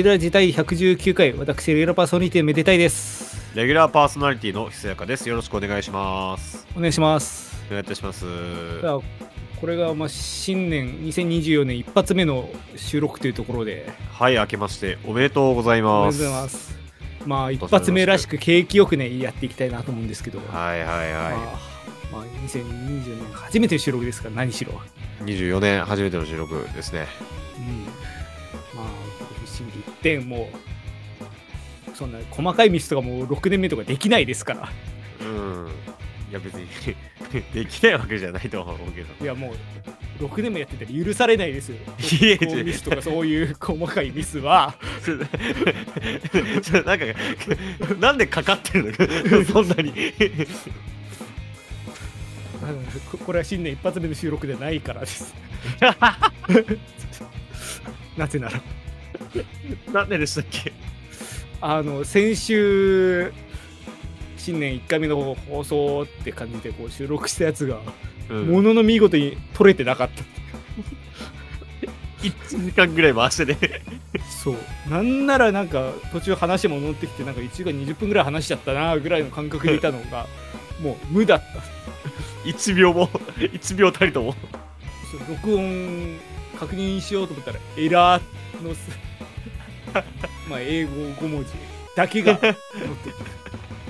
メデラ自体119回、私、レギュラーパーソナリティめでたいです。レギュラーパーソナリティのひそやかです。よろしくお願いします。お願いします。お願いいたします。これがまあ新年2024年一発目の収録というところで、はい、明けましておめでとうございます。おめでとうございます。まあ、一発目らしく景気よくね、やっていきたいなと思うんですけど、はいはいまあはまあ、2020年初めての収録ですから、何しろ。い。24年初めての収録ですね。うん、まあ、心理一点もう、そんな細かいミスとかもう6年目とかできないですから。うん。いや別に できないわけじゃないとは思うけど。いやもう6年もやってたら許されないですよ。いミスとかそういう細かいミスは。なんかなんでかかってるの？そんなにここれは新年一発目の収録ではないからです。なぜなら、なんででしたっけ？あの先週、新年1回目の放送って感じでこう収録したやつが、うんものの見事に撮れてなかった。1時間ぐらい回してねそう。なんならなんか途中話も戻ってきて、なんか1時間20分ぐらい話しちゃったなぐらいの感覚でいたのが、もう無だった。1秒も1秒たりとも録音確認しようと思ったらエラーのすまあ英語5文字だけが載ってて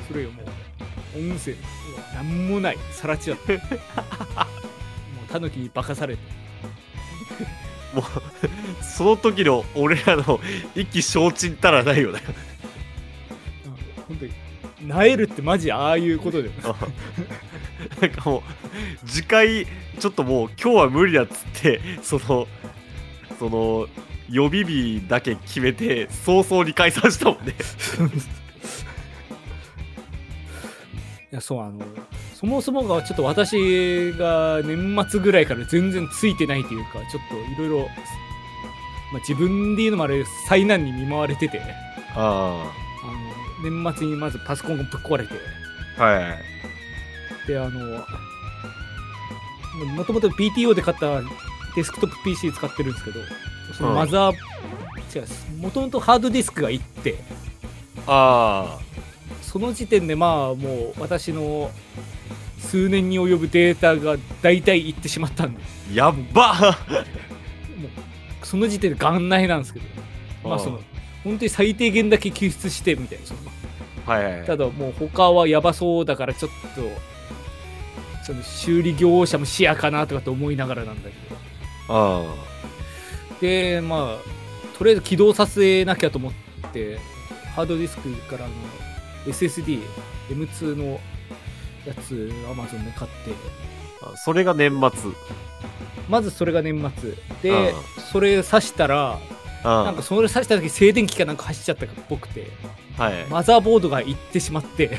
それがもう音声なんもないさらちだった。もうタヌキに化かされて。もうその時の俺らの意気消沈たらないよね。うん本当になえるってマジああいうことだよね。なんかもう次回ちょっともう今日は無理だっつってそのその予備日だけ決めて早々に解散したもんね。いやそうあのそもそもがちょっと私が年末ぐらいから全然ついてないというかちょっといろいろまあ自分で言うのもあれ災難に見舞われてて。ああ。の年末にまずパソコンがぶっ壊れて。あはい。であのもともと PTO で買ったデスクトップ PC 使ってるんですけどそのマザー、違うもともとハードディスクがいってあ。その時点でまあもう私の数年に及ぶデータが大体いってしまったんで。あやっば。もうその時点で元内なんですけど。まあその本当に最低限だけ救出してみたいなその。はいはいただもう他はやばそうだからちょっとその修理業者も視野かなとかって思いながらなんだけど。あでまあとりあえず起動させなきゃと思ってハードディスクからあの SSD M2 のやつ Amazon で買って。あそれが年末。まずそれが年末。うでん。それ挿したらあなんかそれ挿した時静電気かなんか走っちゃったっぽくて。はい。マザーボードがいってしまって。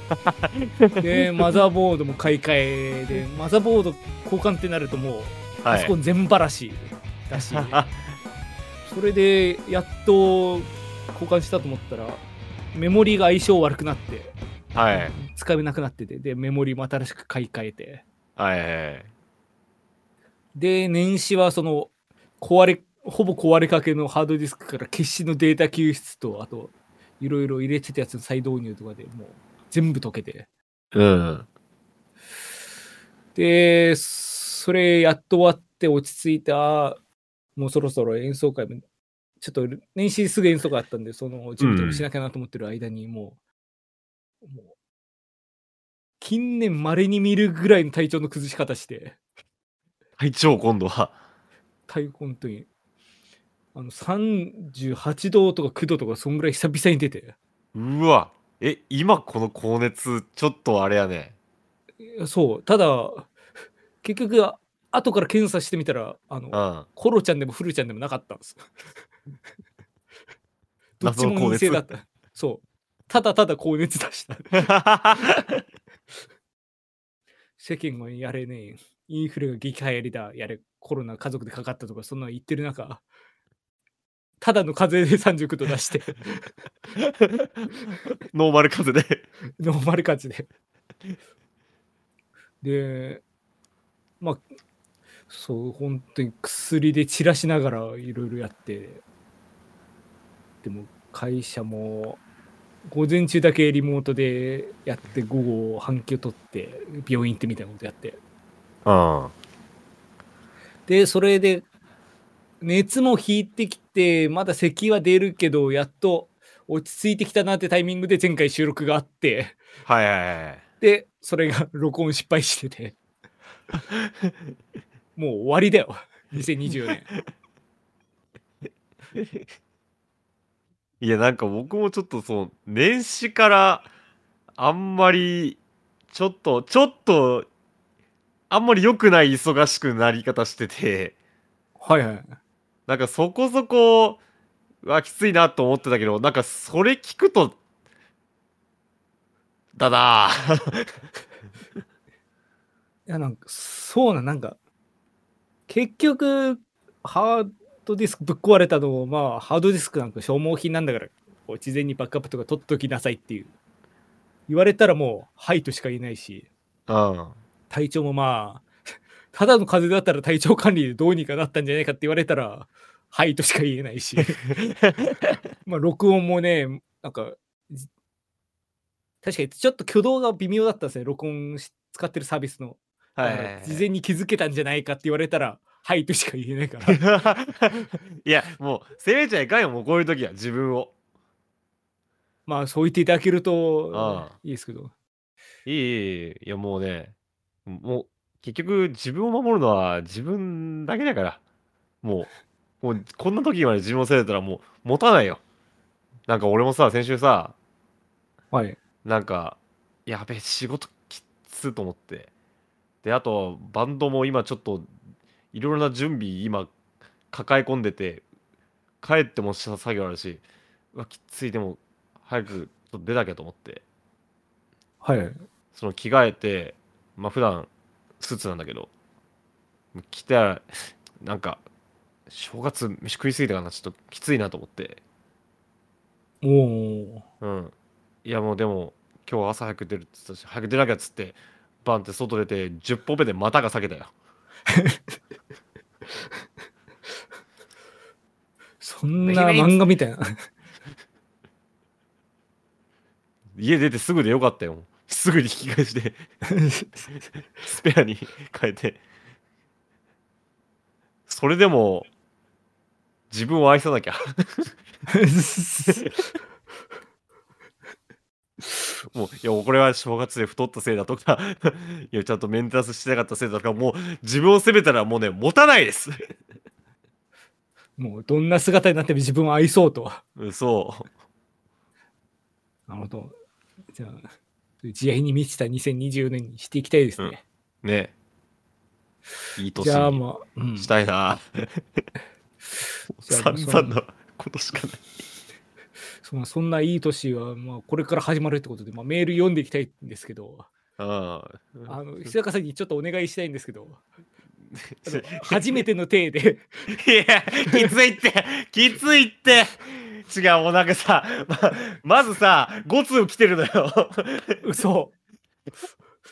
でマザーボードも買い替えでマザーボード交換ってなるともうパはい。ソコン全ばらしだし、それでやっと交換したと思ったらメモリが相性悪くなってはい。使えなくなっててでメモリも新しく買い替えて。はいはい。で年始はその壊れほぼ壊れかけのハードディスクから決死のデータ救出とあといろいろ入れてたやつの再導入とかでもう全部解けて。うん。でそれやっと終わって落ち着いたもうそろそろ演奏会もちょっと年始すぐ演奏会あったんでその準備しなきゃなと思ってる間にもう,、もう近年まれに見るぐらいの体調の崩し方して。隊長今度は。体本当にあの38度とか9度とかそんぐらい久々に出て。うわ。え今この高熱ちょっとあれやね。そう。ただ結局後から検査してみたらあのうんコロちゃんでもフルちゃんでもなかったんです。どっちも陰性だった。そう。ただただ高熱出した。世間はやれねえ。インフレが激流行りだ。やれ、コロナ家族でかかったとか、そんなの言ってる中、ただの風邪で39度出して、ノーマル風邪でノーマル感じで。で、まあ、そう、本当に薬で散らしながらいろいろやって、でも会社も午前中だけリモートでやって午後半休取って病院行ってみたいなことやって。うんでそれで熱も引いてきてまだ咳は出るけどやっと落ち着いてきたなってタイミングで前回収録があって。はいはいはい。でそれが録音失敗してて もう終わりだよ。2024年。いやなんか僕もちょっとその年始からあんまりちょっとちょっとあんまり良くない忙しくなり方してて。はいはい。なんかそこそこはきついなと思ってたけどなんかそれ聞くとだなぁ。いやなんかそうなんなんか結局ハードディスクぶっ壊れたのもまあハードディスクなんか消耗品なんだからこう事前にバックアップとか取っときなさいっていう言われたらもうはいとしか言えないしうん体調もまあただの風邪だったら体調管理でどうにかなったんじゃないかって言われたらはいとしか言えないし まあ録音もねなんかじ確かにちょっと挙動が微妙だったんですね録音し使ってるサービスのはい事前に気づけたんじゃないかって言われたらはいとしか言えないから。いやもう責めちゃいかんよもうこういう時は自分を。まあそう言っていただけるといいですけど。いいいいいやもうねもう結局自分を守るのは自分だけだから。もうもうこんな時まで自分を責めてたらもう持たないよ。なんか俺もさ先週さはい。なんかやべえ仕事きっつと思ってであとバンドも今ちょっといろいろな準備今抱え込んでて帰ってもした作業あるしうわきっついでも早くちょっと出なきゃと思って。はい。その着替えてまあ普段スーツなんだけど着たらなんか正月飯食いすぎたかなちょっときついなと思って。おおうん。いやもうでも今日朝早く出るって言ったし早く出なきゃっつってバンって外出て10歩目で股が裂けたよ。そんな漫画みたいな。家出てすぐでよかったよ。すぐに引き返して。スペアに変えて。それでも自分を愛さなきゃもういやこれは正月で太ったせいだとか いやちゃんとメンテナンスしてなかったせいだとかもう自分を責めたらもうね持たないです。もうどんな姿になっても 自分を愛そうとうんそう。なるほど。じゃあ慈愛に満ちた2020年にしていきたいですね、ね。いい年じゃあにしたいな。散々な。ことしかないそのそんないい年は、まあ、これから始まるってことで、まあ、メール読んでいきたいんですけど、ああ。の、久坂さんにちょっとお願いしたいんですけど、初めての体で、いやきついって。きついって。違うもうなんかさままずさ5通来てるのよ。嘘。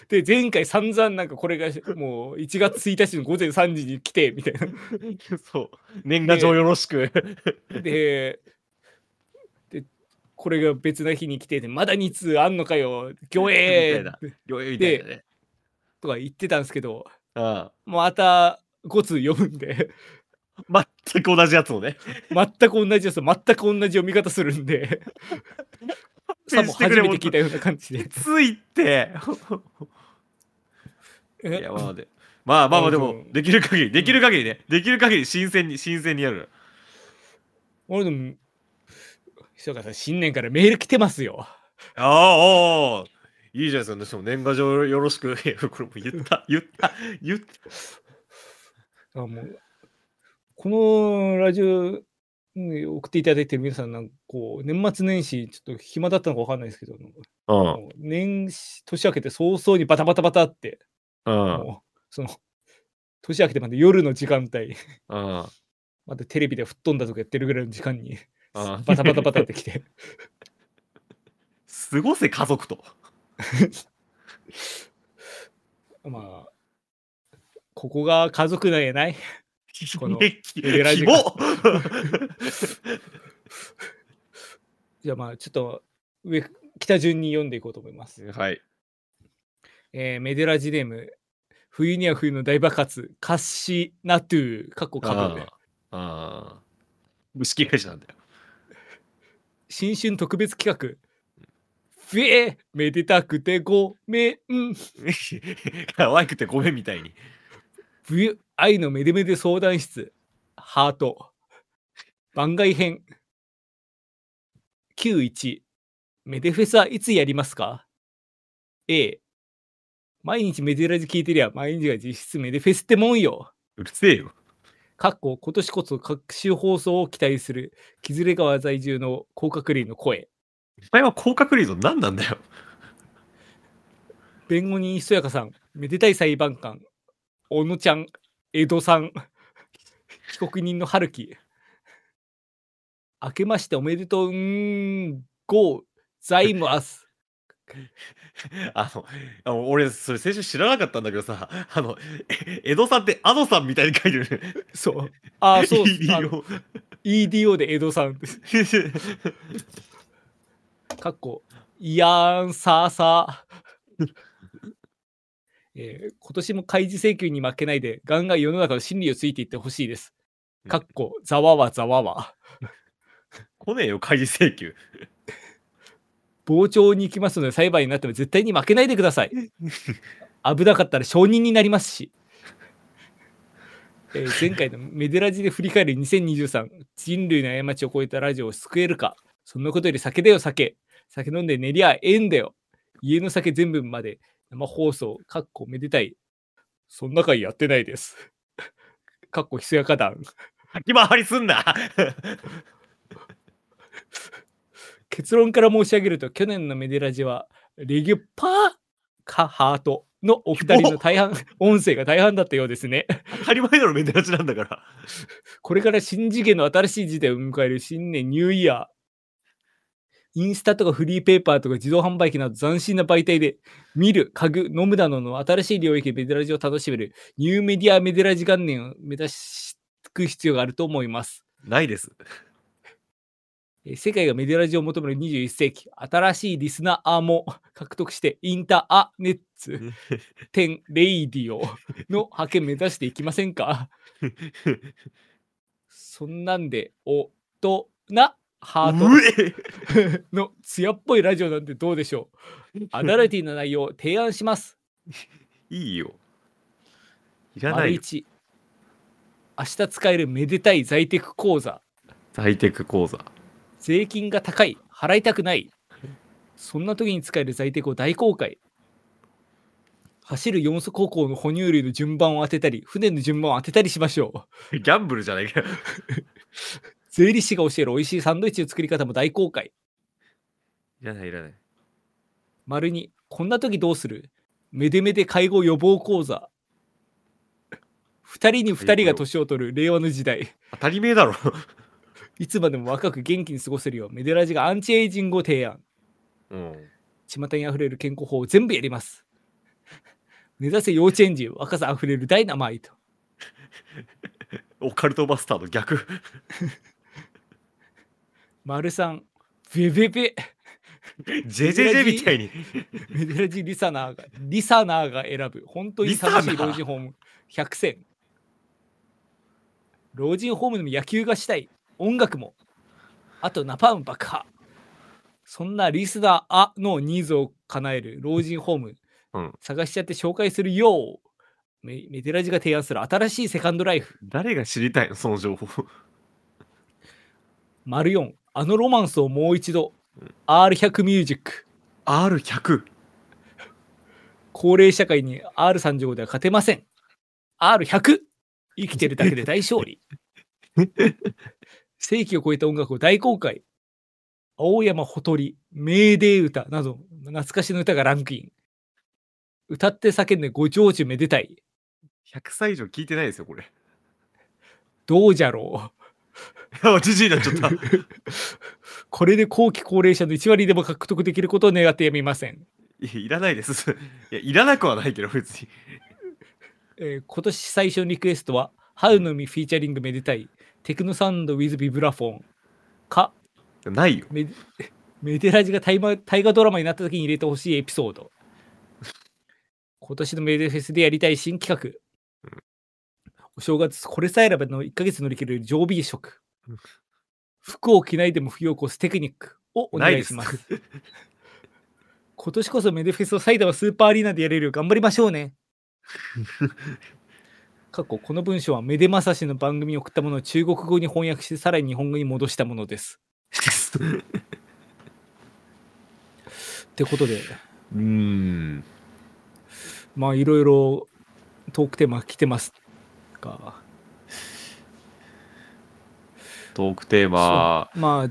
で、前回散々なんかこれがもう1月1日の午前3時に来て、みたいな。そう。年賀状よろしく。で、で、これが別な日に来てて、まだ2通あんのかよ、魚影みたいな。余裕みたいなね。とか言ってたんですけど、あまた5通読むんで、あ全く同じやつをね。全く同じです。全く同じ読み方するんで、さも初めて聞いたような感じで。き。ついって いえやまあでまあまあまあでも。うんできる限りできる限りね。できる限り新鮮に新鮮にやる。俺でも、久川さん、新年からメール来てますよ。ああああいいじゃないですか。私も年賀状よろしく。これも言った、言った、言った。あもうこのラジオに送っていただいてる皆さん、なんかこう、年末年始、ちょっと暇だったのか分かんないですけど、うん。もう年始、年明けて早々にバタバタバタって、うん。もう、その、年明けてまで夜の時間帯、うん。またテレビで吹っ飛んだとかやってるぐらいの時間に、うんバタバタバタってきて、過ごせ、家族と。まあ、ここが家族なんやない？このレラジキモ じゃあまあちょっと上北順に読んでいこうと思います。はい。えーメデラジネーム冬には冬の大爆発カッシナトゥーかっこかぶるねあーあー。虫切れじなんだよ。新春特別企画。フェーめでたくてごめん。可愛くてごめんみたいに。冬愛のめでめで相談室。ハート。番外編。91メデフェスはいつやりますか ?A 毎日メデラジ聞いてりゃ毎日が実質メデフェスってもんよ。うるせえよ。かっこ今年こそ各種放送を期待する木連川在住の甲殻類の声。お前は甲殻類の何なんだよ。弁護人ひそやかさんめでたい裁判官。小野ちゃん江戸さん。被告人の春樹。明けましておめでとうーんございます あの、あの俺、それ先週知らなかったんだけどさ、あの、え江戸さんってアドさんみたいに書いてるね。そうあーそうっす あの EDO EDO で江戸さんです かっこいやーんさーさーえー今年も開示請求に負けないでガンガン世の中の真理をついていってほしいです。かっこざわわざわわ。来ねえよ、開示請求。傍聴に行きますので裁判になっても絶対に負けないでください。危なかったら証人になりますし。えー前回のメデラジで振り返る2023人類の過ちを超えたラジオを救えるか。そんなことより酒だよ酒。酒飲んで寝りゃええんだよ。家の酒全部まで生放送かっこめでたい。そんな回やってないです。かっこひそやか団先回りすんな結論から申し上げると去年のメデラジはレギュパーかハートのお二人の大半音声が大半だったようですね当たり前だろ、メデラチなんだから。これから新次元の新しい時代を迎える新年ニューイヤー。インスタとかフリーペーパーとか自動販売機など斬新な媒体で見る、家具、飲むなどの新しい領域でメデラジを楽しめるニューメディアメデラジ元年を目指していく必要があると思います。ないです。えー世界がメディラジを求める21世紀、新しいリスナーも 獲得して、インターネッツ、10レイディオの派遣目指していきませんか？そんなんで、おとなハート の艶っぽいラジオなんてどうでしょう？アダルティーな内容を提案します。いいよ。いらな丸いよ。1、明日使えるめでたい在テク講座。在テク講座。税金が高い、払いたくない。そんな時に使える在テクを大公開。走る四足歩行の哺乳類の順番を当てたり、船の順番を当てたりしましょう。ギャンブルじゃないかよ。税理士が教える美味しいサンドイッチの作り方も大公開。いらない、いらない。丸に、こんな時どうする？めでめで介護予防講座。二人に二人が年を取る令和の時代。当たり前だろ。いつまでも若く元気に過ごせるようメデラジがアンチエイジングを提案。うん。巷にあふれる健康法を全部やります。目指せ幼稚園児、若さあふれるダイナマイト。オカルトバスターの逆。丸三、ベベベ。ジェジェジェみたいに。メデラジリサナーが、リサナーが選ぶ、本当に楽しい老人ホーム100選。老人ホームでも野球がしたい、音楽も。あとナパーム爆破。そんなリスナーのニーズを叶える老人ホーム、うん探しちゃって紹介するよメメデラジが提案する新しいセカンドライフ。誰が知りたいのその情報。丸4、あのロマンスをもう一度。R100 ミュージック。R100。高齢社会に R35 では勝てません。R100! 生きてるだけで大勝利。世紀を超えた音楽を大公開。青山ほとり、メーデー歌など懐かしの歌がランクイン。歌って叫んでご長寿めでたい。100歳以上聞いてないですよ、これ。どうじゃろう。あ、じじいになっちゃった。これで後期高齢者の1割でも獲得できることを願ってやみません。いやいらないです。いや、いらなくはないけど、別に。えー今年最初のリクエストは、春の実フィーチャリングめでたい、テクノサウンド with ビブラフォンか、ないよ。メ メデラジが大河大河ドラマになった時に入れてほしいエピソード。今年のメデフェスでやりたい新企画。お正月、これさえあればの1ヶ月乗り切れる常備食うん。服を着ないでも冬を越すテクニックをお願いします。今年こそメデフェスを埼玉スーパーアリーナでやれるよう頑張りましょうね。過去この文章はメデマサシの番組に送ったものを中国語に翻訳してさらに日本語に戻したものです。ってことで、うーん。まあいろいろトークテーマ来てますが、トークテーマ、まあ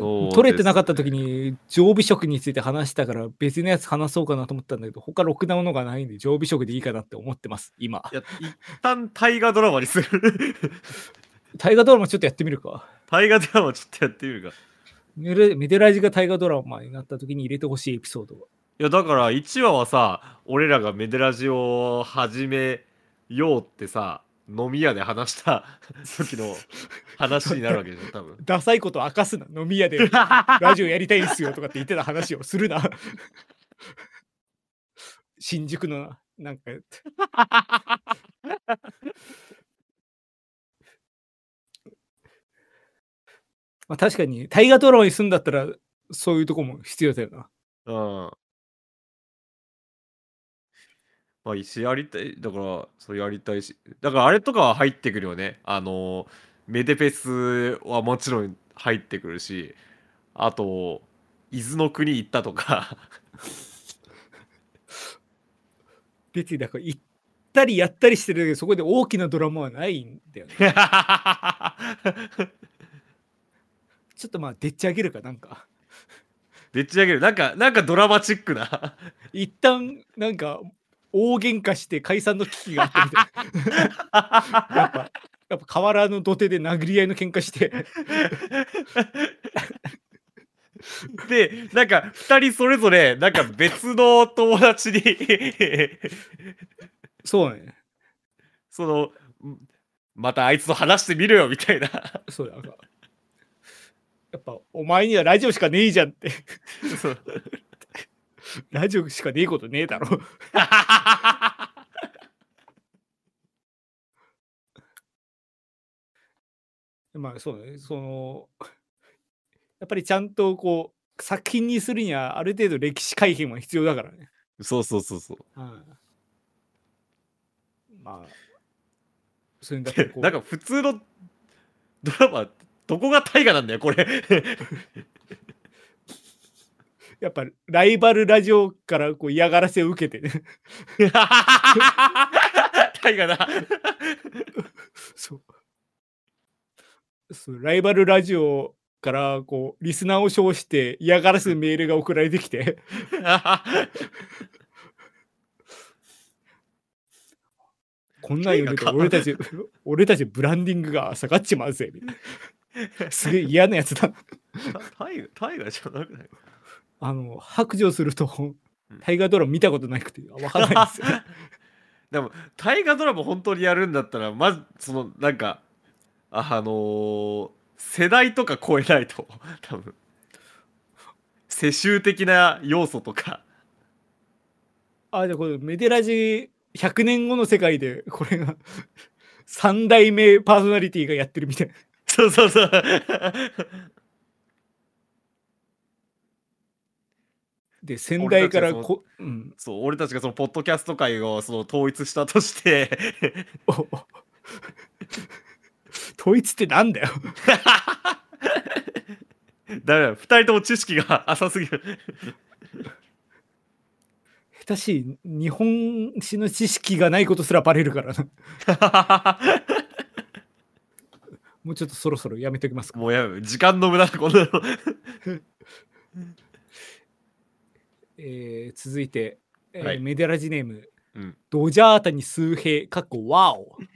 取れてなかった時に常備食について話したから別のやつ話そうかなと思ったんだけど他ろくなものがないんで常備食でいいかなって思ってます今いや、一旦大河ドラマにする。大河ドラマちょっとやってみるか大河ドラマちょっとやってみるか。いメデラジが大河ドラマになった時に入れてほしいエピソードがや、だから1話はさ、俺らがメデラジを始めようってさ、飲み屋で話した 時の話になるわけでしょ、多分。ダサいこと明かすな。飲み屋で。ラジオやりたいんすよとかって言ってた話をするな。新宿のなんか。まあ確かに大河ドラマに住んだったらそういうとこも必要だよな。うん。まあ、石やりたい、だから、それやりたいし、だからあれとかは入ってくるよね。あの、メデフェスはもちろん入ってくるし、あと、伊豆の国行ったとか、別にだから行ったりやったりしてるけどそこで大きなドラマはないんだよね ちょっとまあでっち上げるかなんかでっち上げる。なんか、なんかドラマチックな。一旦なんか大喧嘩して解散の危機があってみたいな。やっぱやっぱ河原の土手で殴り合いの喧嘩して。で、なんか、二人それぞれ、なんか別の友達に。そうね。その、またあいつと話してみるよ、みたいな。そうなんか。やっぱお前にはラジオしかねえじゃんって。そう ラジオしかねえことねえだろ まあそうねそのやっぱりちゃんとこう作品にするにはある程度歴史改変は必要だからね、そうそうそうそう。うんまあ それだなんか普通のドラマ、どこが大河なんだよ、これ。やっぱライバルラジオからこう嫌がらせを受けてね。大河だ。そう。そうライバルラジオからこうリスナーを称して嫌がらせメールが送られてきて。こんなん言うと俺たち俺たちブランディングが下がっちまうぜみたいな。すげえ嫌なやつだ。大河大河じゃなくない？あの白状すると大河ドラマ見たことなくて分からないんですよ。でも大河ドラマ本当にやるんだったらまずそのなんかあのー世代とか超えないと 多分。世襲的な要素とか。あじゃあこれメデラジ100年後の世界でこれが3代目パーソナリティがやってるみたいな。そうそうそうで先代から俺たちはこ、うん、そう俺たちがそのポッドキャスト界をその統一したとして。統一ってなんだよ。だめだ。2人とも知識が浅すぎる。下手しい日本史の知識がないことすらバレるからな。もうちょっとそろそろやめておきますか。もうやめ時間の無駄だこんなのえー続いて、えーはい。メデラジネーム、うん。ドジャータに数兵かっこワオ。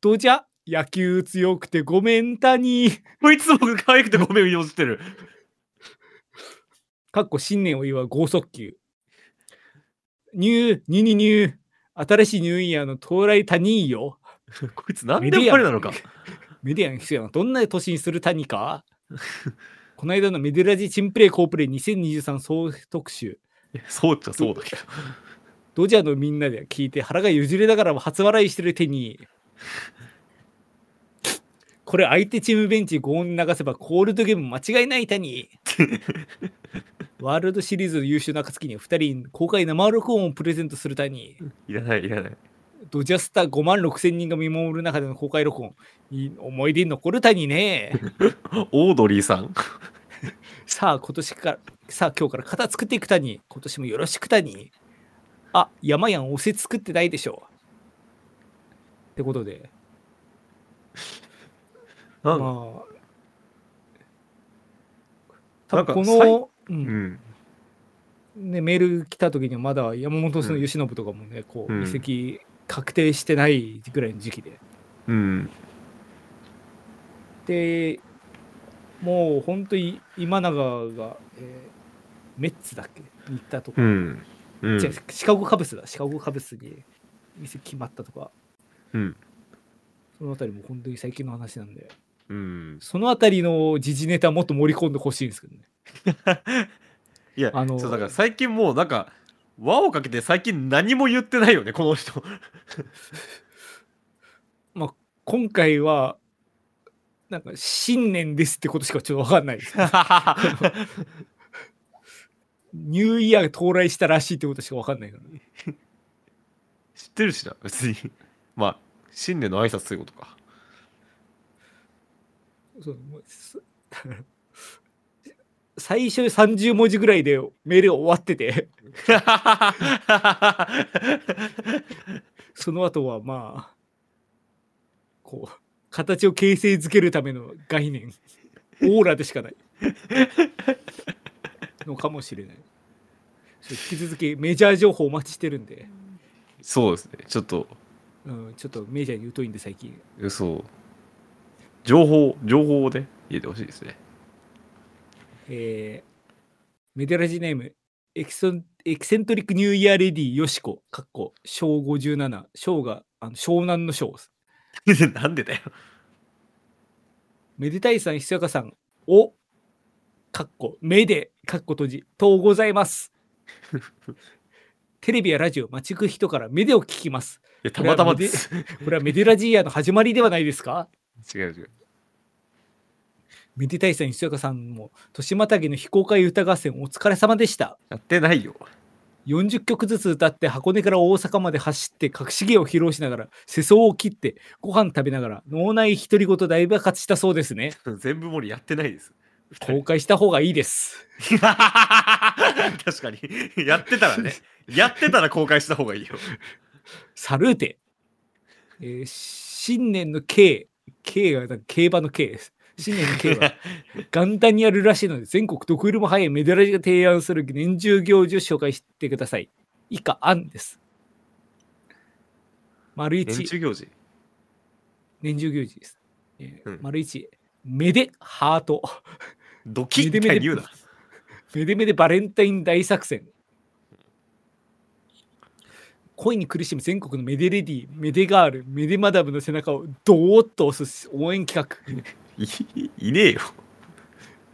ドジャ野球強くてごめんたにこいつも可愛くてごめんよしてる。かっこ新年を祝う剛速球。ニューニュニニュー。新しいニューイヤーの到来他人よ。こいつ何でもありなのか。メディアン必要などんな年にする谷か この間のメデラジチンプレイコープレイ2023総特集、そうっちゃそうだけど。ドジャーのみんなで聞いて腹がゆじれながらも初笑いしてる手に、これ相手チームベンチに5音流せばコールドゲーム間違いない谷。ワールドシリーズの優秀な暁には2人に公開生録音をプレゼントする谷。いらない、いらない。ドジャスター5万6千人が見守る中での公開録音。いい思い出に残る谷ね。オードリーさん。さあ今年から、さあ今日から型作っていく谷。今年もよろしく谷。あ、山やんおせ作ってないでしょ。ってことで、なん？まあ、多なんか分この、ううんん。ね、メール来た時にはまだ山本さんの由伸とかもね、こううん移籍確定してないぐらいの時期で。うん。で、もう本当に今永が、えーメッツだっけ？に行ったとか、うん。うんシカゴカブスだ、シカゴカブスに店決まったとか、うん。そのあたりも本当に最近の話なんで、うん。そのあたりの時事ネタもっと盛り込んでほしいんですけどね。いや、あのそうだから最近もうなんか、輪をかけて最近何も言ってないよね、この人。今回は、なんか新年ですってことしかちょっとわかんないです。ニューイヤー到来したらしいってことしかわかんないから。知ってるしな、別に。まあ、新年の挨拶ということか。そう最初30文字ぐらいでメールが終わってて、その後はまあ、こう、形を形成づけるための概念、オーラでしかない。のかもしれない。引き続きメジャー情報お待ちしてるんで、そうですね、ちょっと、うん、ちょっとメジャーに疎いんで最近。そう。情報、情報をね、入れてほしいですね。えーメデラジネームエキソンエキセントリックニューイヤーレディよしこ、かっこ、小57、小があの湘南の小です。なんでだよ。めでたいさん、ひそやかさん、お、かっこ、めで、かっこ閉じ、とうございます。テレビやラジオ、街行く人からめでを聞きます。いや、たまたまです。これはメデラジイヤーの始まりではないですか？違う違う。めでたいさん、ひそやかさんも、年またぎの非公開歌合戦お疲れ様でした。やってないよ。40曲ずつ歌って箱根から大阪まで走って隠し芸を披露しながら世相を切ってご飯食べながら脳内独り言大爆発したそうですね 全部盛りやってないです。公開した方がいいです 確かに。やってたらね。やってたら公開した方がいいよ。サルーテ、えー新年の K K が競馬の K です新年の K は元旦にやるらしいので全国どこよりも早いメダルが提案する年中行事を紹介してください以下案です丸一年中行事？年中行事です。えーうん丸一、めでハート。ドキッて言うな。めでめでバレンタイン大作戦。恋に苦しむ全国のメデレディ、メデガール、メデマダムの背中をドーッと押す応援企画。い いねえよ。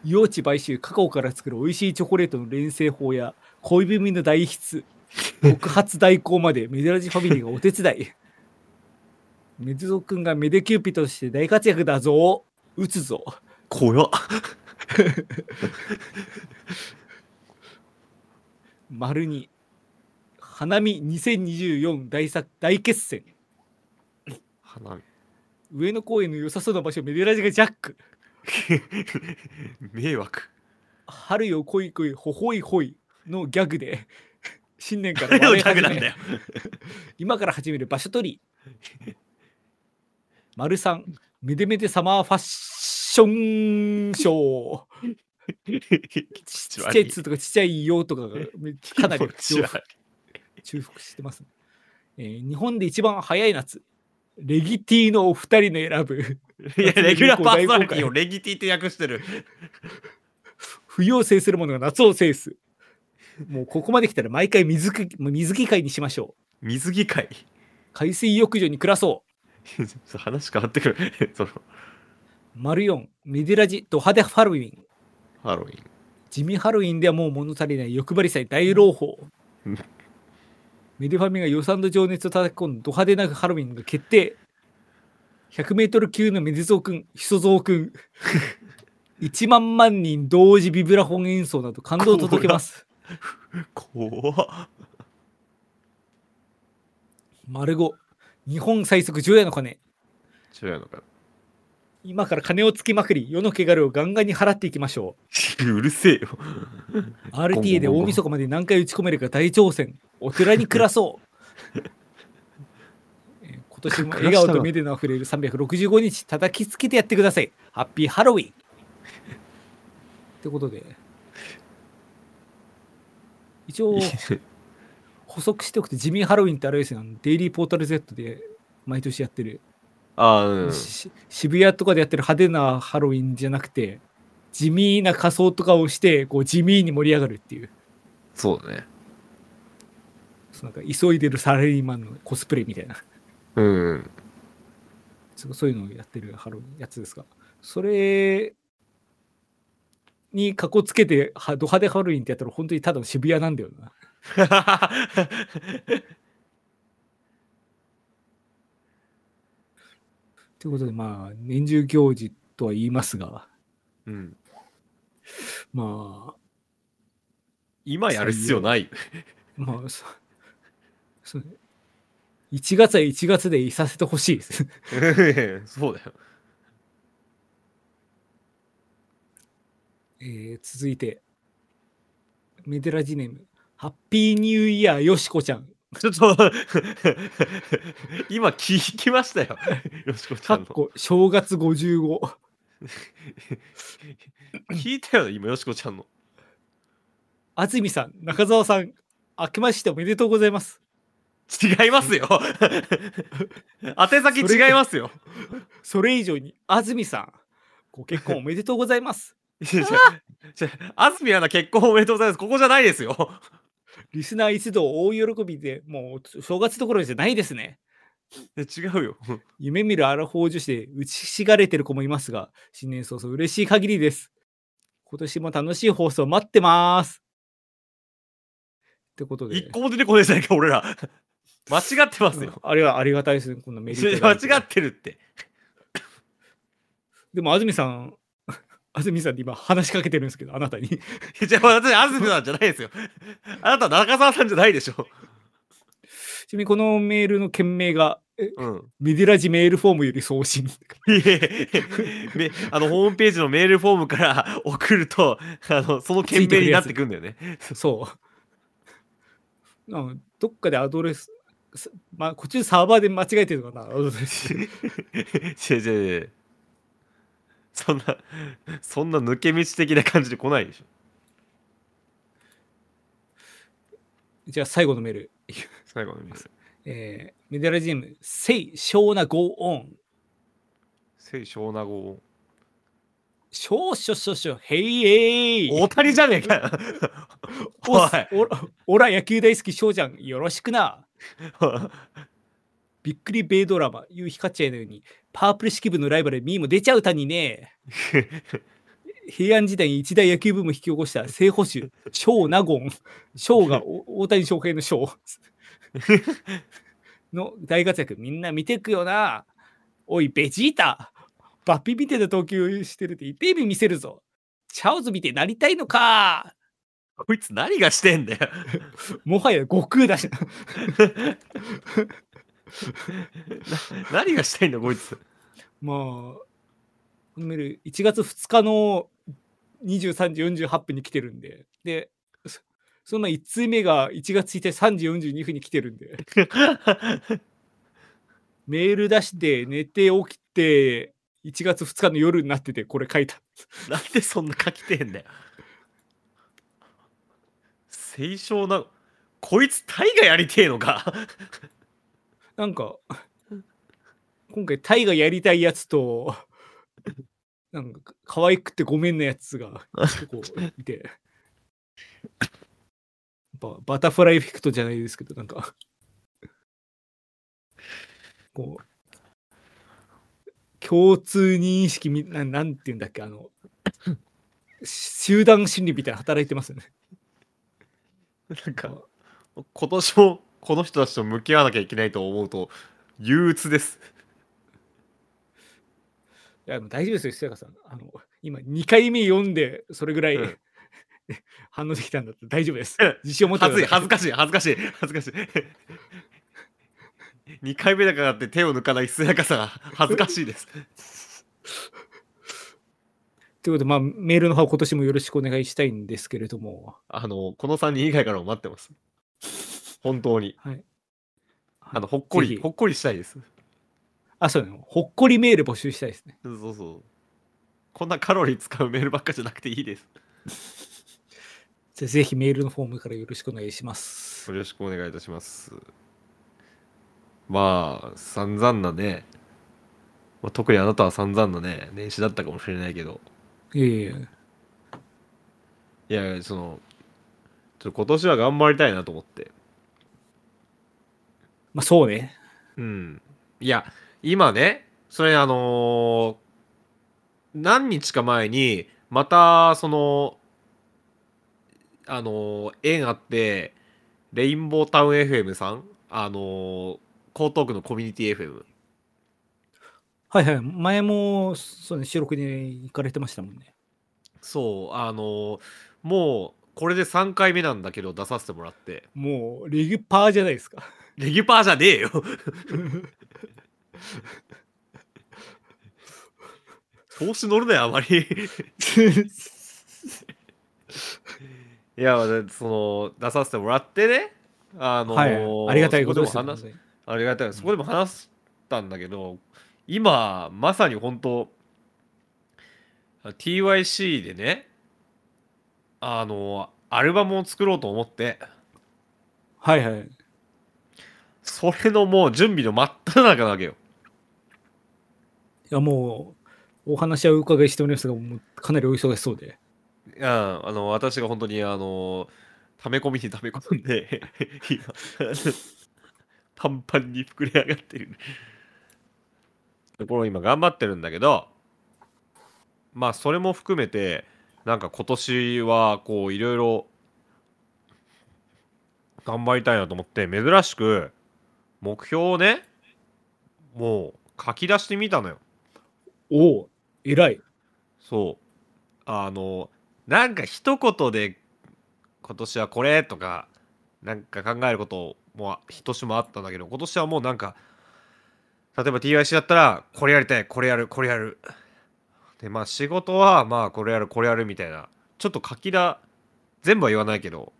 用地買収、カカオから作る美味しいチョコレートの錬成法や恋文の代筆、告発代行までメデラジファミリーがお手伝い。メデゾくんがメデキューピとして大活躍だぞ。打つぞ。怖っ。丸に花見2024大作大決戦花見。上野公園の良さそうな場所をメデラジがジャック。迷惑。春よ来い来いほほいほいのギャグで新年から 始め。グなんだよ。今から始める場所取り。丸三めでめでサマーファッションショー。ちっちゃい「つ」とかちっちゃい「よ」とかがめかなり重複してますね、えー日本で一番早い夏レギティのお二人の選ぶいや、レギュラーパーソナリティをレギティって訳してる。冬を制する者が夏を制すもうここまで来たら毎回水く水着会にしましょう水着会？海水浴場に暮らそ 話変わってくる。そのう丸4、メディラジド派手ハロウィン。ハロウィン。地味ハロウィンではもう物足りない欲張り祭大朗報うん。メディファミが予算と情熱を叩き込んだド派手なハロウィンが決定。100メートル級のメデゾウくん、ヒソゾウくん。1万万人同時ビブラフォン演奏など感動を届けます。怖っ。丸5、日本最速除夜の鐘。違うのか。今から金をつきまくり、世の汚れをガンガンに払っていきましょう るせえよ。う。RTA で大晦日まで何回打ち込めるか大挑戦。お寺に暮らそう。えー今年も笑顔と目でのあふれる365日叩きつけてやってください。ハッピーハロウィン。ってことで、一応 補足しておくと地味ハロウィンってあれですよ、デイリーポータル Z で毎年やってる、ああ、うん。し渋谷とかでやってる派手なハロウィンじゃなくて、地味な仮装とかをして、こう地味に盛り上がるっていう、そうだね。なんか急いでるサラリーマンのコスプレみたいな、うん。そういうのをやってるハロやつですが、それにかこつけて、はド派手ハロウィンってやったら本当にただの渋谷なんだよな。ということで、まあ、年中行事とは言いますが、うん。まあ、今やる必要ない。まあ、そそう1月は1月でいさせてほしいです。そうだよ。えー続いて、メデラジネーム、ハッピーニューイヤーよしこちゃん、ちょっと、今聞きましたよ。よしこちゃんの。正月55。聞いたよ、今、よしこちゃんの。安住さん、中澤さん、明けましておめでとうございます。違いますよ。宛先違いますよ。それ以上に、安住さん、ご結婚おめでとうございます。安住アナ結婚おめでとうございます。ここじゃないですよ。リスナー一同大喜びで、もう正月どころじゃないですね。違うよ。夢見るアラフォー女子で打ちひしがれてる子もいますが、新年早々嬉しい限りです。今年も楽しい放送待ってます。ってことで。一個も出てこないじゃないか、俺ら。間違ってますよ。あれはありがたいですね、こんなメリット間違ってるって。でも安住さん、安住さんって今話しかけてるんですけど、あなたに。じゃあ私、安住さんじゃないですよ。あなた、中澤さんじゃないでしょ。ちなみにこのメールの件名が、えうん。メディラジメールフォームより送信。いえめ あのホームページのメールフォームから送るとあのその件名になってくんだよね。そう。どっかでアドレス、すまあ、こっちのサーバーで間違えてるのかな？違う違う違うそんなそんな抜け道的な感じで来ないでしょ。じゃあ最後のメール。最後のメール。えーメディラジーム、セイ・ショーナ・ゴー・オン。聖小名号。ショーショショショ、ヘイエイ大谷じゃねえかよ。おおいおらおら野球大好き翔ちゃんよろしくなびっくりベイドラマ夕日カッチャーのようにパープル式部のライバルミーも出ちゃうたにね。平安時代に一大野球部も引き起こした正捕手翔ナゴン。翔が大谷翔平の翔の大活躍みんな見てくよな。おいベジータ。バッピみてえな投球してるって一平見見せるぞ。チャオズ見てなりたいのか。こいつ何がしてんだよ。もはや悟空だし な何がしたいんだこいつ。まあ、このメール、1月2日の23時48分に来てるんで、で、そその1通目が1月1日3時42分に来てるんで、メール出して、寝て起きて、1月2日の夜になってて、これ書いた。なんでそんな書きてんだよ。清少なこいつタイがやりてえのか？なんか、今回、タイがやりたいやつと、なんか、可愛くてごめんなやつが、こう、いて、ババタフライエフェクトじゃないですけど、なんか、こう、共通認識みななんていうんだっけあの集団心理みたいな働いてますよね。なんか今年もこの人たちと向き合わなきゃいけないと思うと憂鬱です。いや大丈夫ですよ、久坂さん。あの今、2回目読んで、それぐらい、うん。反応できたんだって大丈夫です。自信を持って恥ずい恥ずかしい恥ずかしい恥ずかしい。2回目だからって手を抜かないすやかさが恥ずかしいですということで、まあ、メールの方、今年もよろしくお願いしたいんですけれども、あのこの3人以外からも待ってます。本当に。はい。あのほっこりほっこりしたいです。あ、そうなの。ほっこりメール募集したいですね。そうそう。こんなカロリー使うメールばっかじゃなくていいです。じゃあぜひメールのフォームからよろしくお願いします。よろしくお願いいたします。まあ散々なね、まあ、特にあなたは散々なね年始だったかもしれないけどいえいえ。いやいやそのちょっと今年は頑張りたいなと思ってまあ、そうね。うんいや今ねそれあのー何日か前にまたそのあのー縁あってレインボータウン FM さんあのー江東区のコミュニティ FM はいはい。前も、そうね、収録に行かれてましたもんね。そうあのーもうこれで3回目なんだけど出させてもらってもう、レギュパーじゃないですか。レギュパーじゃねえよ調子乗るねあまりいやでその出させてもらってねあのはい。ありがたいことですよそこでも話ありがたいそこでも話したんだけど今まさに本当 TYC でねあのアルバムを作ろうと思ってはいはい。それのもう準備の真っ只中なわけよいや、もう、お話はお伺いしておりますが、もうかなりお忙しそうで。いやあの私が本当にあの溜め込みに溜め込んで 今 パンパンに膨れ上がってるところを今頑張ってるんだけどまあそれも含めてなんか今年はこういろいろ頑張りたいなと思って珍しく目標をねもう書き出してみたのよおお、偉い。そうあのなんか一言で今年はこれとかなんか考えることも一年もあったんだけど今年はもうなんか例えば TYC だったらこれやりたいこれやるこれやる。でまあ仕事はまあこれやるこれやるみたいな。ちょっと書き出全部は言わないけど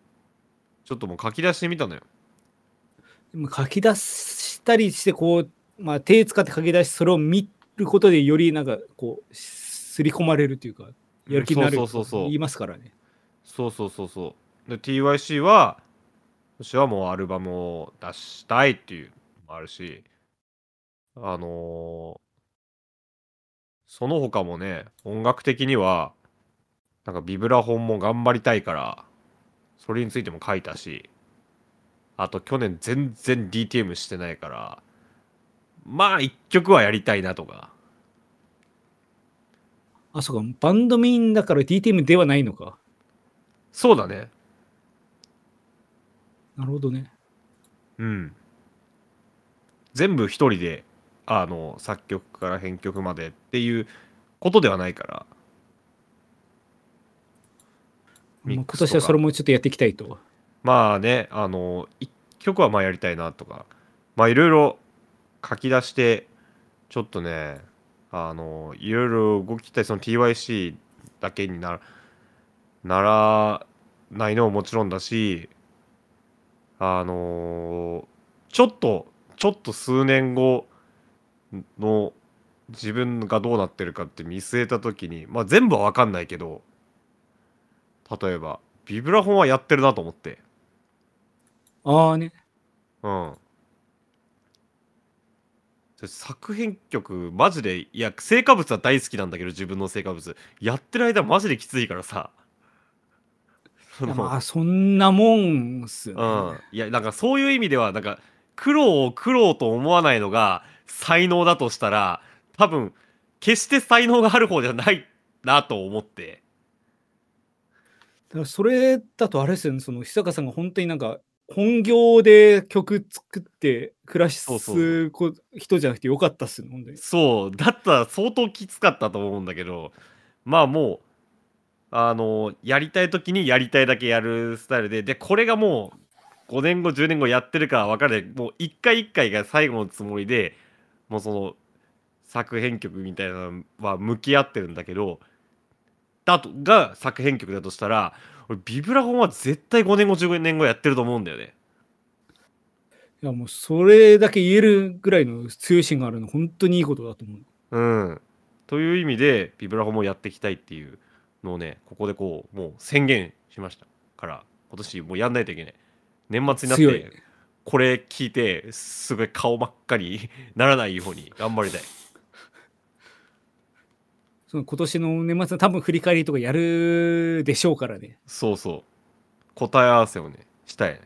ちょっともう書き出してみたのよ。でも書き出したりして、こう、まあ、手使って書き出し、それを見ることで、よりなんか、こう、すり込まれるというか、やる気になるそうそうそうそう。言いますからね。そうそうそうそう。で TYC は私はもうアルバムを出したいっていうのもあるしあのーその他もね音楽的にはなんかビブラフォンも頑張りたいからそれについても書いたしあと去年全然 DTM してないからまあ一曲はやりたいなとかあ、そうか、バンドメインだから DTM ではないのか。そうだねなるほどね。うん。全部一人で、あの、作曲から編曲までっていうことではないから。今年はそれもちょっとやっていきたいと。まあね、あの、一曲はまあやりたいなとか、まあいろいろ書き出して、ちょっとね、あの、いろいろ動きたい、その TYC だけになならないのももちろんだし、あのちょっと、ちょっと数年後の自分がどうなってるかって見据えた時に、まあ全部は分かんないけど、例えば、ビブラフォンはやってるなと思って。ああね。うん。で作編曲マジでいや成果物は大好きなんだけど自分の成果物やってる間マジできついからさまあ、そんなもんっすよね。うんいやなんかそういう意味ではなんか苦労を苦労と思わないのが才能だとしたら多分決して才能がある方じゃないなと思って。だからそれだとあれですよね、その久坂さんが本当になんか本業で曲作って暮らそうそすこ人じゃなくてよかったっすよね。そう。だったら相当きつかったと思うんだけどまあもうあのやりたい時にやりたいだけやるスタイルででこれがもう5年後10年後やってるかは分かるもう一回一回が最後のつもりでもうその作編曲みたいなのは向き合ってるんだけどだとが作編曲だとしたら俺ビブラフォンは絶対5年後10年後やってると思うんだよね。いやもうそれだけ言えるぐらいの強い心があるの本当にいいことだと思う。うん。という意味でビブラフォンもやっていきたいっていうのをねここでこうもう宣言しましたから今年もうやんないといけない年末になってこれ聞いてすごい顔真っ赤にならないように頑張りたい。その今年の年末の多分振り返りとかやるでしょうからね。そうそう。答え合わせをねしたいね。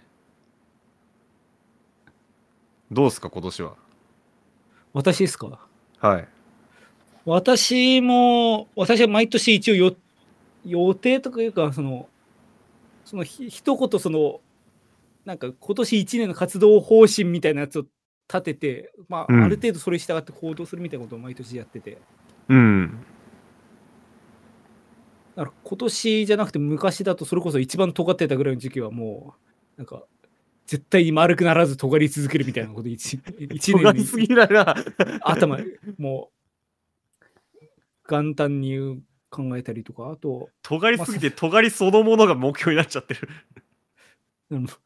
どうですか今年は？私ですか？はい。私も、私は毎年一応よ予定というか、その、そのひ一言その、なんか今年1年の活動方針みたいなやつを立てて、まあ、うん。ある程度それに従って行動するみたいなことを毎年やってて、うん。だから今年じゃなくて昔だとそれこそ一番尖ってたぐらいの時期はもう、なんか、絶対に丸くならず尖り続けるみたいなこと一 一尖年にりすぎだな。頭、もう、元旦に考えたりとか、あと、尖りすぎて尖りそのものが目標になっちゃってる。うんまあ、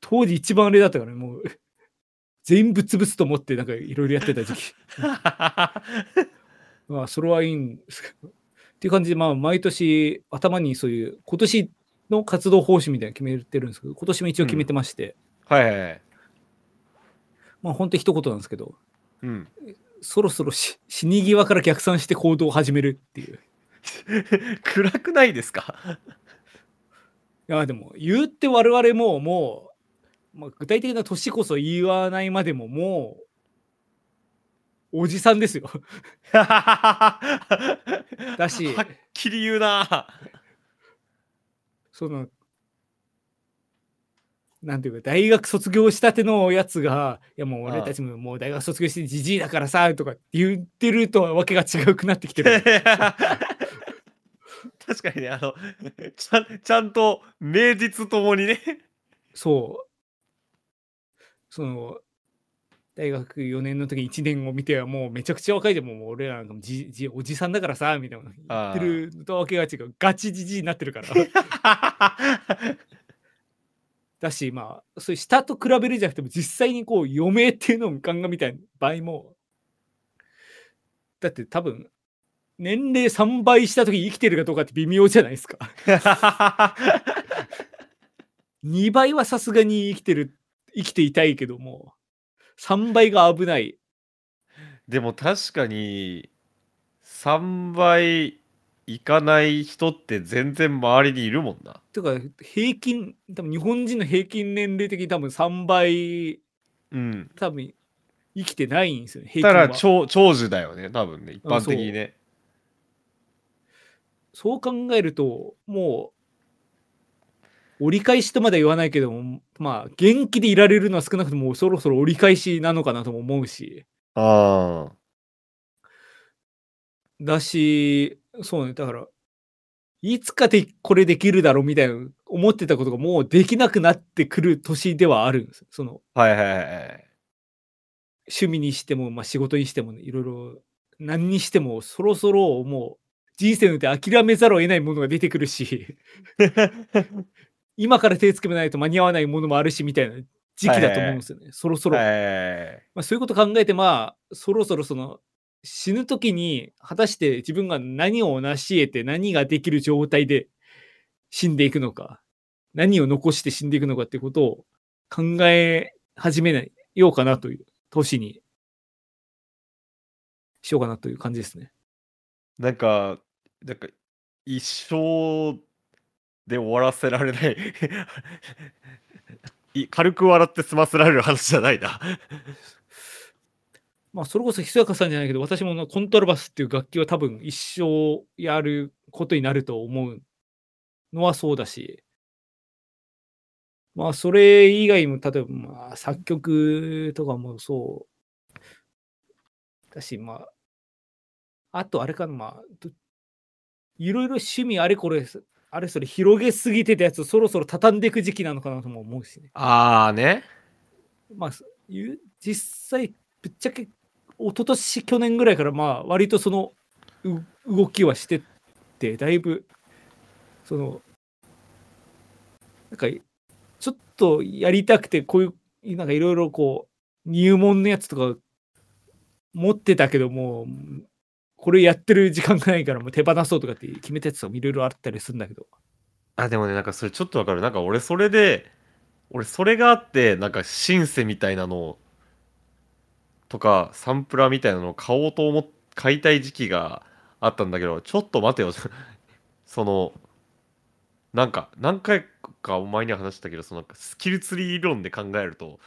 当時一番あれだったからね、もう、全部潰すと思って、なんかいろいろやってた時期。まあ、それはいいんですけど。っていう感じで、まあ、毎年、頭にそういう、今年の活動方針みたいなの決めてるんですけど、今年も一応決めてまして、はいはいはい。まあ、本当一言なんですけど、うん。そろそろし死に際から逆算して行動を始めるっていう。暗くないですか？いや、でも、言って我々も、もう、まあ、具体的な年こそ言わないまでも、もう、おじさんですよ。だし はっきり言うなその、なんていうか、大学卒業したてのやつが、いやもう俺たちももう大学卒業してじじいだからさ、とか言ってるとはわけが違うくなってきてる。確かにねあのちゃんちゃんと名実ともにねそう。その、大学4年の時1年を見てはもうめちゃくちゃ若いでもう俺らなんかもじじおじさんだからさみたいな。言ってるのとわけが違うガチじじいになってるから。だしまあそういう下と比べるじゃなくても実際にこう余命っていうのを鑑みたいな場合もだって多分年齢3倍した時生きてるかどうかって微妙じゃないですか。2倍はさすがに生きてる生きていたいけども3倍が危ない。でも確かに3倍いかない人って全然周りにいるもんな。てか平均多分日本人の平均年齢的に多分3倍うん。多分生きてないんですよね平均は。長長寿だよね多分ね一般的にね。そう考えるともう折り返しとまでは言わないけどもまあ元気でいられるのは少なくともそろそろ折り返しなのかなとも思うし。ああだしそうね。だからいつかでこれできるだろうみたいな思ってたことがもうできなくなってくる年ではあるんです。そのはいはいはい趣味にしても、まあ、仕事にしてもねいろいろ何にしてもそろそろもう人生によって諦めざるを得ないものが出てくるし 今から手つけないと間に合わないものもあるしみたいな時期だと思うんですよね、そろそろ、はいまあ、そういうこと考えてまあそろそろその死ぬ時に果たして自分が何を成し得て何ができる状態で死んでいくのか何を残して死んでいくのかっていうことを考え始めないようかなという年にしようかなという感じですね。なんかなんか一生で終わらせられな い。軽く笑って済ませられる話じゃないな。まあ、それこそひそやかさんじゃないけど、私もコントラバスっていう楽器は多分一生やることになると思うのはそうだし、まあ、それ以外も、例えば、まあ、作曲とかもそうだし、まあ、あとあれかな、まあ、いろいろ趣味あれこれ、あれそれ広げすぎてたやつそろそろ畳んでいく時期なのかなとも思うしね。ああね。まあ、実際、ぶっちゃけ、一昨年去年ぐらいから、まあ、割とその動きはしてって、だいぶ、その、なんか、ちょっとやりたくて、こういう、なんかいろいろこう、入門のやつとか持ってたけども、これやってる時間がないからもう手放そうとかって決めたやつとかいろいろあったりするんだけど。あ、でもね、なんかそれちょっとわかる。なんか俺それで、俺それがあって、なんかシンセみたいなのとか、サンプラーみたいなのを買おうと思っ、買いたい時期があったんだけど、ちょっと待てよ。その、なんか、何回かお前には話したけど、そのスキルツリー理論で考えると、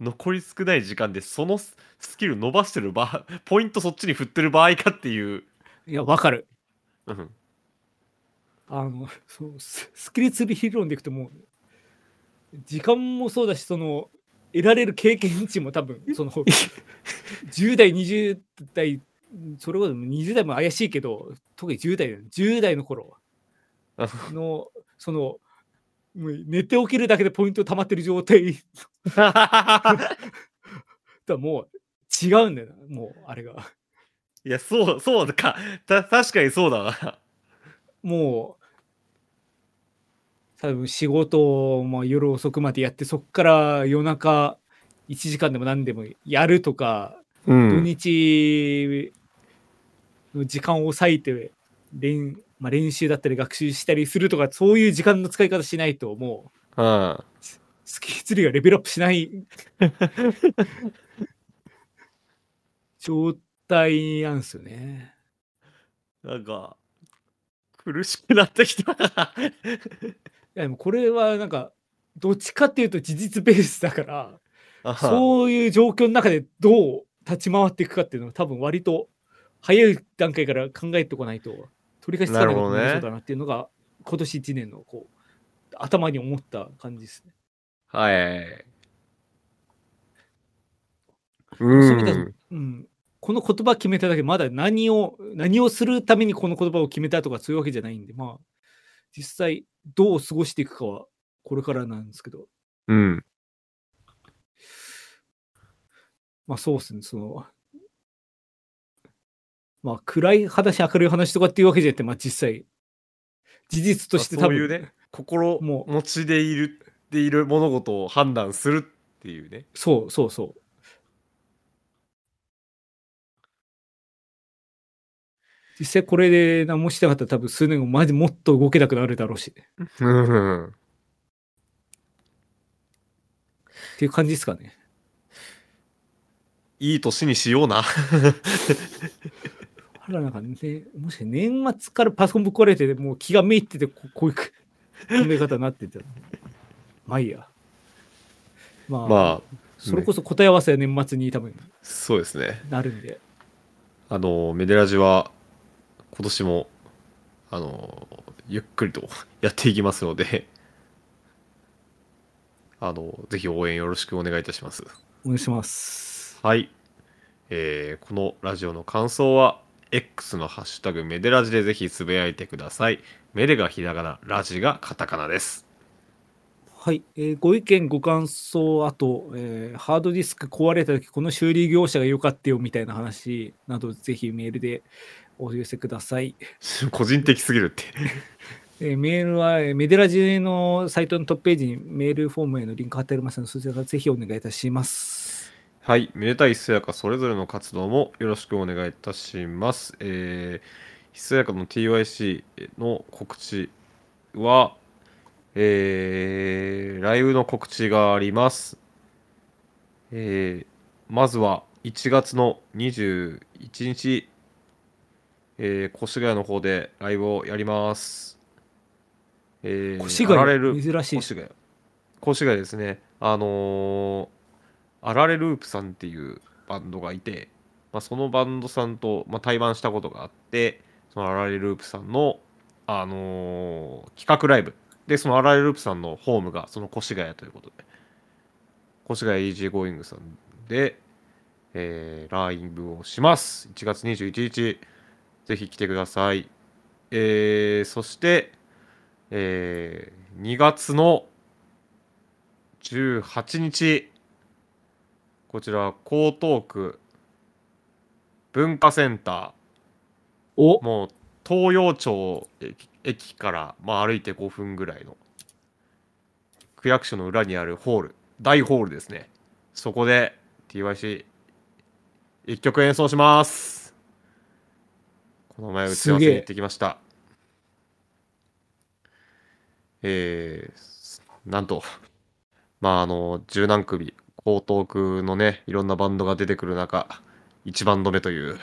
残り少ない時間でそのスキル伸ばしてる場 ポイントそっちに振ってる場合かっていう。いやわかる。うん。あのそうスキルツリー理論でいくともう時間もそうだしその得られる経験値も多分その 10代20代それこそ20代も怪しいけど特に10代10代の頃のそのもう寝て起きるだけでポイント溜まってる状態。だもう違うんだよなもうあれが。いやそうそうか。た確かにそうだなもう多分仕事を、まあ、夜遅くまでやってそっから夜中1時間でも何でもやるとか、うん、土日の時間を割いて練まあ、練習だったり学習したりするとかそういう時間の使い方しないともう、うん、スキー釣りがレベルアップしない状態なんですよね。なんか苦しくなってきた いやでもこれはなんかどっちかっていうと事実ベースだからそういう状況の中でどう立ち回っていくかっていうのは多分割と早い段階から考えておかないと取り返しつかないことになりそうだなっていうのが、今年1年のこう頭に思った感じですね。はい。うん、うん、この言葉決めただけまだ何を何をするためにこの言葉を決めたとかそういうわけじゃないんでまあ実際どう過ごしていくかはこれからなんですけどうんまあそうですねそのまあ、暗い話、明るい話とかっていうわけじゃなくて、まあ、実際、事実として多分、そういうね、心持ちでいるっている物事を判断するっていうね。そうそうそう。実際これで何もしてなかったら多分数年後マジもっと動けなくなるだろうし。っていう感じですかね。いい年にしような。あらなんかね、もし年末からパソコンぶっ壊れて、もう気がめいってて、ここういう 考え方になってたら、まあいいや。まあ、まあ、それこそ答え合わせは年末に多分、そうですね。なるんで。あの、メデラジは今年も、あの、ゆっくりと やっていきますので、あの、ぜひ応援よろしくお願いいたします。お願いします。はい。えー、このラジオの感想は、X のハッシュタグメデラジでぜひつぶやいてください。メデがひらがな、ラジがカタカナです。はい、えー、ご意見、ご感想、あと、えー、ハードディスク壊れた時この修理業者が良かったよみたいな話など、ぜひメールでお寄せください。個人的すぎるって えー、メールはメデラジのサイトのトップページにメールフォームへのリンク貼ってありますので、そちらからぜひお願いいたします。はい、めでたいひそやかそれぞれの活動もよろしくお願いいたします。えー、ひそやかの TYC の告知は、えー、ライブの告知があります。えー、まずは1月の21日、えー、越谷の方でライブをやります。えー、越谷？珍しい。越谷。越谷ですね。あのーあられループさんっていうバンドがいて、まあ、そのバンドさんと、まあ、対バンしたことがあってそのアラレループさんの、あのー企画ライブでそのアラレループさんのホームがその越谷ということで越谷 EG ゴーイングさんで、えーライブをします1月21日ぜひ来てください。えーそして、えー2月の18日こちら江東区文化センタお。ーもう東洋町駅駅から、まあ、歩いて5分ぐらいの区役所の裏にあるホール大ホールですね。そこで TYC 一曲演奏しますこの前打ち合わせに行ってきました。えー、なんとまああの十何組江東区のねいろんなバンドが出てくる中一バンド目という。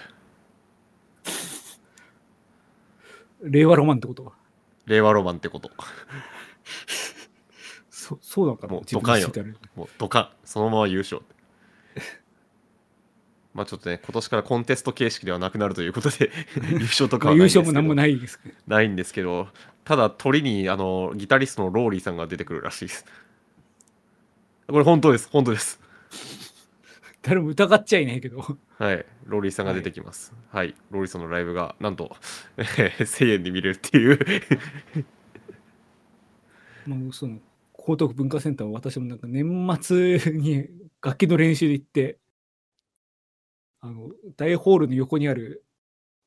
令和ロマンってこと令和ロマンってこと。そそうなのかな？もうドカンよ。もうドカン。そのまま優勝まあちょっとね今年からコンテスト形式ではなくなるということで 優勝とかはないんですけど。勝もなんもないですけど。ないんですけどただ鳥にあのギタリストのローリーさんが出てくるらしいです。これ本当です本当です。誰も疑っちゃいないけど。はいローリーさんが出てきます。はい、ローリーさんのライブがなんと えー1000円で見れるっていう。まあその江東区文化センターは私もなんか年末に楽器の練習で行ってあの大ホールの横にある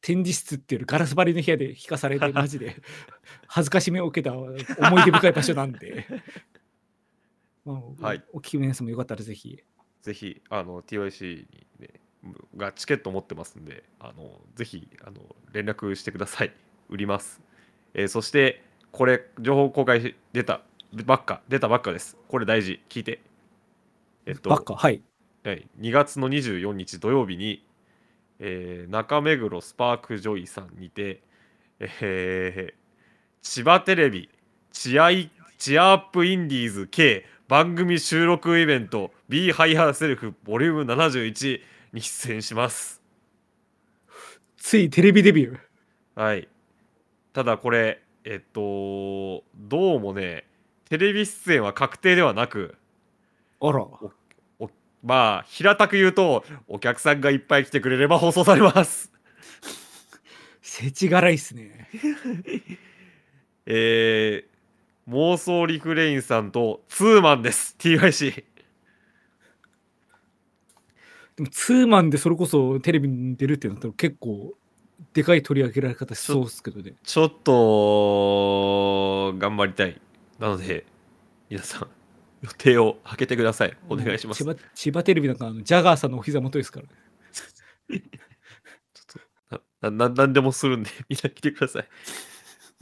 展示室っていうガラス張りの部屋で弾かされてマジで。恥ずかしめを受けた思い出深い場所なんで、まあはい。お聞きの皆さんもよかったらぜひ。ぜひあの TYC に、ね、がチケット持ってますんであのぜひあの連絡してください。売ります、えーそしてこれ情報公開し出たばっか出たばっかです。これ大事。聞いて。えっとばっかはいはい、2月の24日土曜日に、えー中目黒スパークジョイさんにて、えー千葉テレビチアイチアアップインディーズ K 番組収録イベント B ハイハーセルフボリューム71に出演します。ついテレビデビュー？はい。ただこれ、えっと、どうもね、テレビ出演は確定ではなく、あらまあ、平たく言うと、お客さんがいっぱい来てくれれば放送されます。世知辛いっすね。えー、妄想リフレインさんとツーマンです。TYC でもツーマンでそれこそテレビに出るってなったら結構でかい取り上げられ方しそうですけどね。ちょっと頑張りたい。なので皆さん予定を空けてください。お願いします。千葉千葉テレビなんかあのジャガーさんのお膝元ですからね。なななんでもするんでみんな来てください。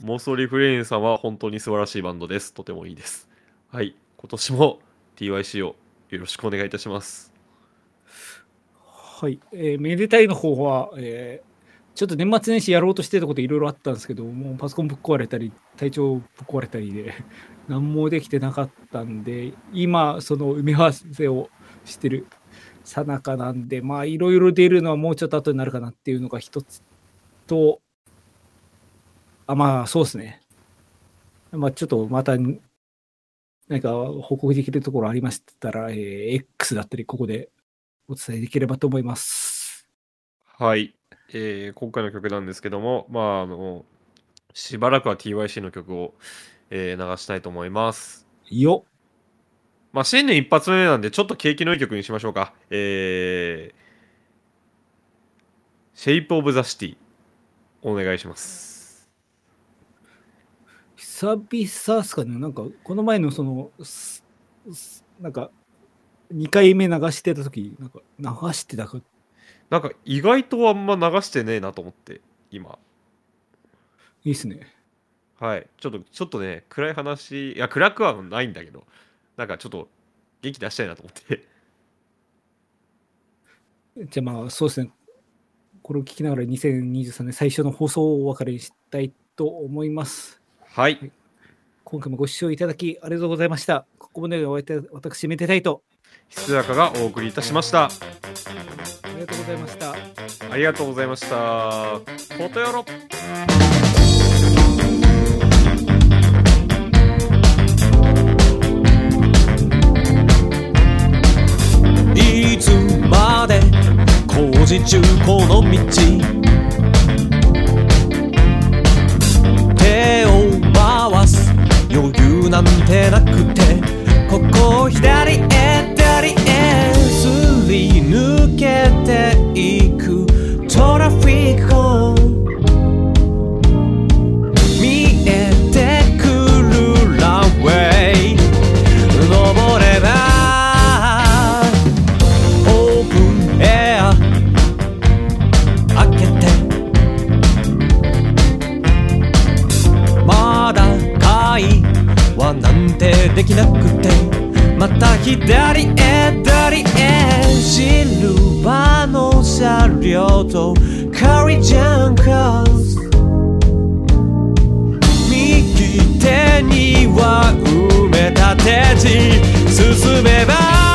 妄想リフレインさんは本当に素晴らしいバンドです。とてもいいです。はい。今年も TYC をよろしくお願いいたします。はい、えーめでたいの方は、えーちょっと年末年始やろうとしてたこといろいろあったんですけど、もうパソコンぶっ壊れたり、体調ぶっ壊れたりで、何もできてなかったんで、今、その埋め合わせをしてるさなかなんで、まあ、いろいろ出るのはもうちょっと後になるかなっていうのが一つと、あ、まあ、そうですね。まあ、ちょっとまた、何か報告できるところありましたら、えー X だったり、ここでお伝えできればと思います。はい、えー今回の曲なんですけどもまああのしばらくは TYC の曲を、えー流したいと思います。よまあ新年一発目なんでちょっと景気のいい曲にしましょうか。えー、Shape of the City お願いします。久々っすかね、なんか、この前のその、なんか、2回目流してた時なんか、流してたか、なんか意外とあんま流してねえなと思って今いいっすね。はいちょっとちょっとね暗い話いや暗くはないんだけどなんかちょっと元気出したいなと思って じゃあまあ、そうですね。これを聞きながら2023年最初の放送をお別れにしたいと思います。はい今回もご視聴いただきありがとうございました。ここまでお会いいた私、めでたいと。ひつやかがお送りいたしましたございました。ありがとうございました。ことよろいつまで工事中この道。手を回す余裕なんてなくてここを左へ左へすり抜けていく。トラフィックコーン見えてくるランウェイ。登ればオープンエア。開けて。まだ会話なんてできなくて。また左へ左へ。シルバーの車両とカリジャンカーズ右手には埋め立て地。進めば